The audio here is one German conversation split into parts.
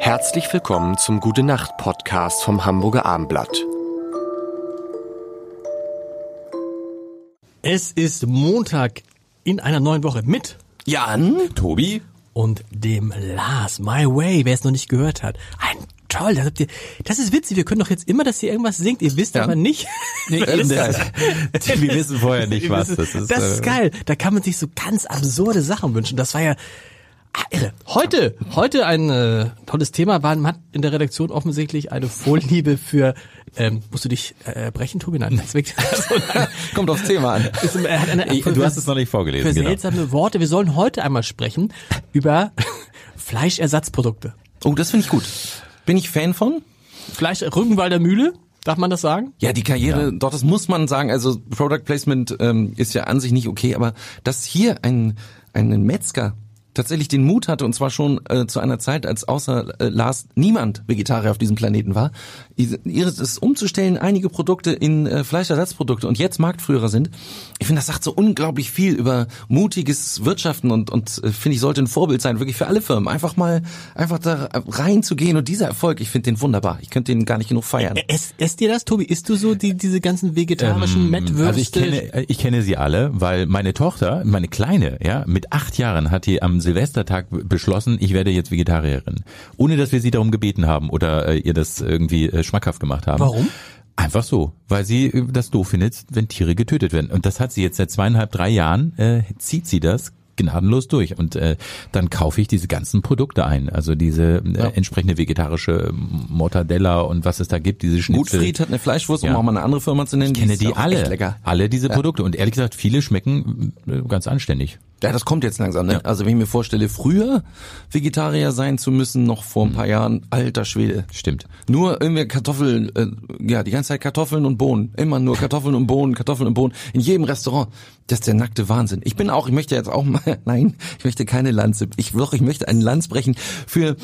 Herzlich willkommen zum Gute Nacht Podcast vom Hamburger Armblatt. Es ist Montag in einer neuen Woche mit Jan, Tobi und dem Lars My Way, wer es noch nicht gehört hat. Ein toll, das, habt ihr, das ist witzig, wir können doch jetzt immer, dass ihr irgendwas singt, ihr wisst Ja. aber nicht. Nee, Das ist- wir wissen vorher nicht was. Das ist, das ist geil, da kann man sich so ganz absurde Sachen wünschen. Das war ja irre. Heute, heute ein äh, tolles Thema, war, man hat in der Redaktion offensichtlich eine Vorliebe für, ähm, musst du dich äh, brechen, Tobi? Nein, das ist wirklich, Kommt aufs Thema an. ist, hat eine, Ich- du hast es noch nicht vorgelesen, Für genau. seltsame Worte. Wir sollen heute einmal sprechen über Fleischersatzprodukte. Oh, das finde ich gut. Bin ich Fan von? Fleisch Rückenwalder Mühle, darf man das sagen? Ja, die Karriere, doch, das muss man sagen. Also Product Placement ähm, ist ja an sich nicht okay, aber dass hier ein, ein Metzger tatsächlich den Mut hatte, und zwar schon äh, zu einer Zeit, als außer äh, Lars niemand Vegetarier auf diesem Planeten war, ihres es umzustellen, einige Produkte in äh, Fleischersatzprodukte und jetzt Marktführer sind. Ich finde, das sagt so unglaublich viel über mutiges Wirtschaften und, und äh, finde ich, sollte ein Vorbild sein, wirklich für alle Firmen. Einfach mal, einfach da reinzugehen und dieser Erfolg, ich finde den wunderbar. Ich könnte den gar nicht genug feiern. Ess, esst ihr das, Tobi? Isst du so die, diese ganzen vegetarischen Mettwürste? Also ich kenne, ich kenne sie alle, weil meine Tochter, meine Kleine, ja, mit acht Jahren hat die am Silvestertag beschlossen, ich werde jetzt Vegetarierin. Ohne dass wir sie darum gebeten haben oder äh, ihr das irgendwie äh, schmackhaft gemacht haben. Warum? Einfach so, weil sie äh, das doof findet, wenn Tiere getötet werden. Und das hat sie jetzt seit zweieinhalb, drei Jahren, äh, zieht sie das gnadenlos durch. Und äh, dann kaufe ich diese ganzen Produkte ein. Also diese äh, entsprechende vegetarische Mortadella und was es da gibt, diese Schnitzel. Gutfried hat eine Fleischwurst, um Ja. auch mal eine andere Firma zu nennen. Ich kenne die auch alle, alle diese Produkte. Und ehrlich gesagt, viele schmecken äh, ganz anständig. Ja, das kommt jetzt langsam. Ne? Ja. Also wenn ich mir vorstelle, früher Vegetarier sein zu müssen, noch vor Mhm. ein paar Jahren, alter Schwede. Stimmt. Nur irgendwie Kartoffeln, äh, ja, die ganze Zeit Kartoffeln und Bohnen. Immer nur Kartoffeln und Bohnen, Kartoffeln und Bohnen. In jedem Restaurant. Das ist der nackte Wahnsinn. Ich bin auch, ich möchte jetzt auch mal, nein, ich möchte keine Lanze. Ich, doch, ich möchte einen Lanz brechen für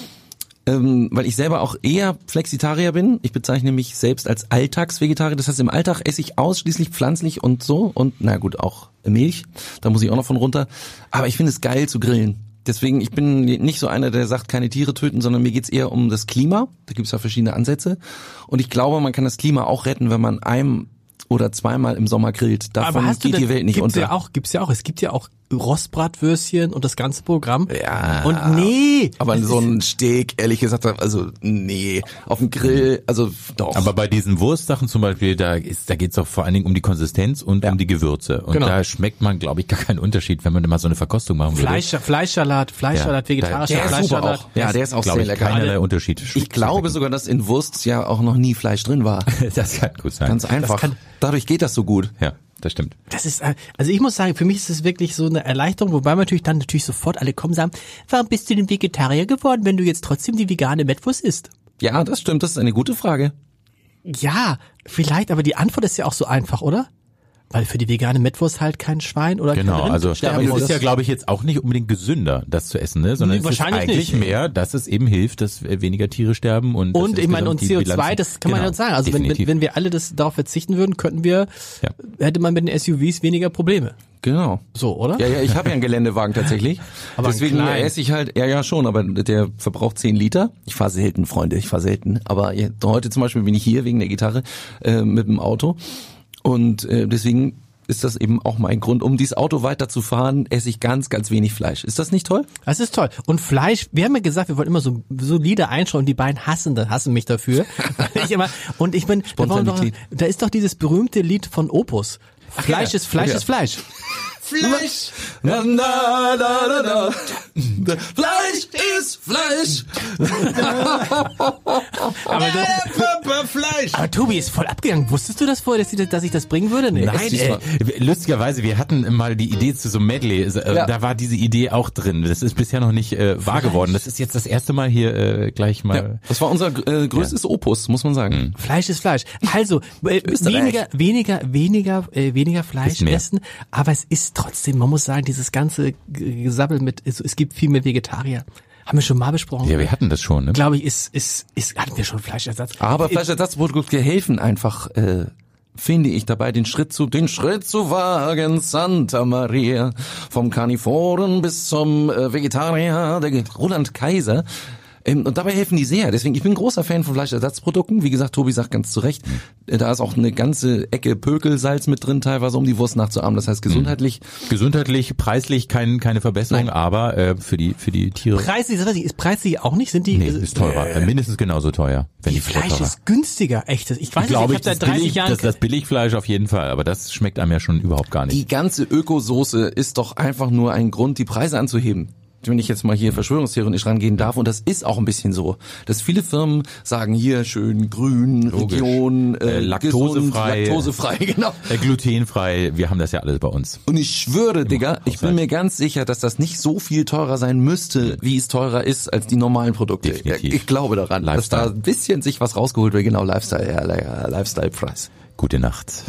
ähm, weil ich selber auch eher Flexitarier bin. Ich bezeichne mich selbst als Alltagsvegetarier. Das heißt, im Alltag esse ich ausschließlich pflanzlich und so und na gut, auch Milch. Da muss ich auch noch von runter. Aber ich finde es geil zu grillen. Deswegen, ich bin nicht so einer, der sagt, keine Tiere töten, sondern mir geht's eher um das Klima. Da gibt's ja verschiedene Ansätze. Und ich glaube, man kann das Klima auch retten, wenn man ein oder zweimal im Sommer grillt. Davon geht denn- die Welt nicht gibt's unter. Ja auch, gibt's ja auch. Es gibt ja auch Rostbratwürstchen und das ganze Programm. Ja. Und nee. aber so ein Steak, ehrlich gesagt, also nee, auf dem Grill, also doch. Aber bei diesen Wurstsachen zum Beispiel, da ist, da geht's doch vor allen Dingen um die Konsistenz und Ja. um die Gewürze. Und Genau. da schmeckt man, glaube ich, gar keinen Unterschied, wenn man mal so eine Verkostung machen würde. Fleisch, Fleischsalat, Fleischsalat, Ja. vegetarischer der ist super Fleischsalat. auch. Ja, der ist auch sehr ich, lecker. keinerlei Unterschied. Ich glaube sogar, dass in Wurst ja auch noch nie Fleisch drin war. das kann gut sein. Ganz einfach. kann- Dadurch geht das so gut. ja, das stimmt. Das ist, äh, also ich muss sagen, für mich ist es wirklich so eine Erleichterung, wobei man natürlich dann natürlich sofort alle kommen und sagen, warum bist du denn Vegetarier geworden, wenn du jetzt trotzdem die vegane Mettwurst isst? Ja, das stimmt. Das ist eine gute Frage. Ja, vielleicht, aber die Antwort ist ja auch so einfach, oder? Weil für die vegane Mettwurst halt kein Schwein oder Genau, kein Rind also sterben es muss. ist ja, glaube ich, jetzt auch nicht unbedingt gesünder, das zu essen, ne? sondern Nee, es ist wahrscheinlich eigentlich nicht. mehr, dass es eben hilft, dass weniger Tiere sterben und Und ich meine, und insgesamt die CO2, Bilanzen- das kann man ja Genau, uns sagen. Also wenn, wenn, definitiv. wenn wir alle das darauf verzichten würden, könnten wir, Ja. hätte man mit den SUVs weniger Probleme. Genau. So, oder? Ja, ja, ich habe ja einen Geländewagen tatsächlich. Aber Deswegen kleinen. esse ich halt, ja, ja schon, aber der verbraucht 10 Liter. Ich fahre selten, Freunde, ich fahre selten. Aber ja, heute zum Beispiel bin ich hier wegen der Gitarre äh, mit dem Auto. Und äh, deswegen ist das eben auch mein Grund, um dieses Auto weiterzufahren, esse ich ganz, ganz wenig Fleisch. Ist das nicht toll? Das ist toll. Und Fleisch, wir haben ja gesagt, wir wollen immer so solide einschauen. Die beiden hassen, das- hassen mich dafür. ich immer, und ich bin, da, Spontanität. da ist doch dieses berühmte Lied von Opus. Fleisch ja. ist Fleisch Ja. ist Fleisch. Fleisch! Na, na, na, na, na. Fleisch ist Fleisch! Aber, das, Fleisch! Aber Tobi ist voll abgegangen. Wusstest du das vorher, dass ich, dass ich das bringen würde? Nee. Nein, äh, du lustigerweise, wir hatten mal die Idee zu so einem Medley, äh, Ja. da war diese Idee auch drin. Das ist bisher noch nicht äh, wahr geworden. Das ist jetzt das erste Mal hier äh, gleich mal. Ja, das war unser äh, größtes Opus, muss man sagen. Fleisch ist Fleisch. Also äh, weniger, weniger, weniger, äh, weniger Fleisch essen. Aber es ist trotzdem, man muss sagen, dieses ganze Gesabbel mit, es, es gibt viel mehr Vegetarier. Haben wir schon mal besprochen. Ja, wir hatten das schon. Ne? Glaube ich, ist, ist, ist, hatten wir schon Fleischersatz. Aber Fleischersatzprodukte helfen einfach, äh, finde ich dabei, den Schritt zu, den Schritt zu wagen, Santa Maria, vom Karnivoren bis zum äh, Vegetarier, der Roland Kaiser. Ähm, und dabei helfen die sehr. Deswegen, ich bin ein großer Fan von Fleischersatzprodukten. Wie gesagt, Tobi sagt ganz zu Recht, äh, da ist auch eine ganze Ecke Pökelsalz mit drin, teilweise um die Wurst nachzuahmen. Das heißt, gesundheitlich Gesundheitlich, preislich kein, keine Verbesserung, Nein. aber äh, für die für die Tiere. Preislich, das weiß ich, ist preislich auch nicht? Sind die? Nee, ist teurer. Äh, mindestens genauso teuer. Wenn Die Fleisch teurer. ist günstiger, echt. Ich weiß ich nicht, glaube, ich ich, habe das, seit 30 Billig, Jahren. das, das Billigfleisch auf jeden Fall, aber das schmeckt einem ja schon überhaupt gar nicht. die ganze Ökosoße ist doch einfach nur ein Grund, die Preise anzuheben. Wenn ich jetzt mal hier verschwörungstheoretisch rangehen darf, und das ist auch ein bisschen so, dass viele Firmen sagen, hier schön grün, Logisch. Region, Äh, äh, laktosefrei. gesund, laktosefrei, genau. Äh, glutenfrei, wir haben das ja alles bei uns. Und ich schwöre, Digga, ich bin mir ganz sicher, dass das nicht so viel teurer sein müsste, wie es teurer ist als die normalen Produkte. Definitiv. Ich glaube daran, dass Lifestyle. da ein bisschen sich was rausgeholt wird. Genau, Lifestyle, ja, ja, Lifestyle-Preis. Gute Nacht.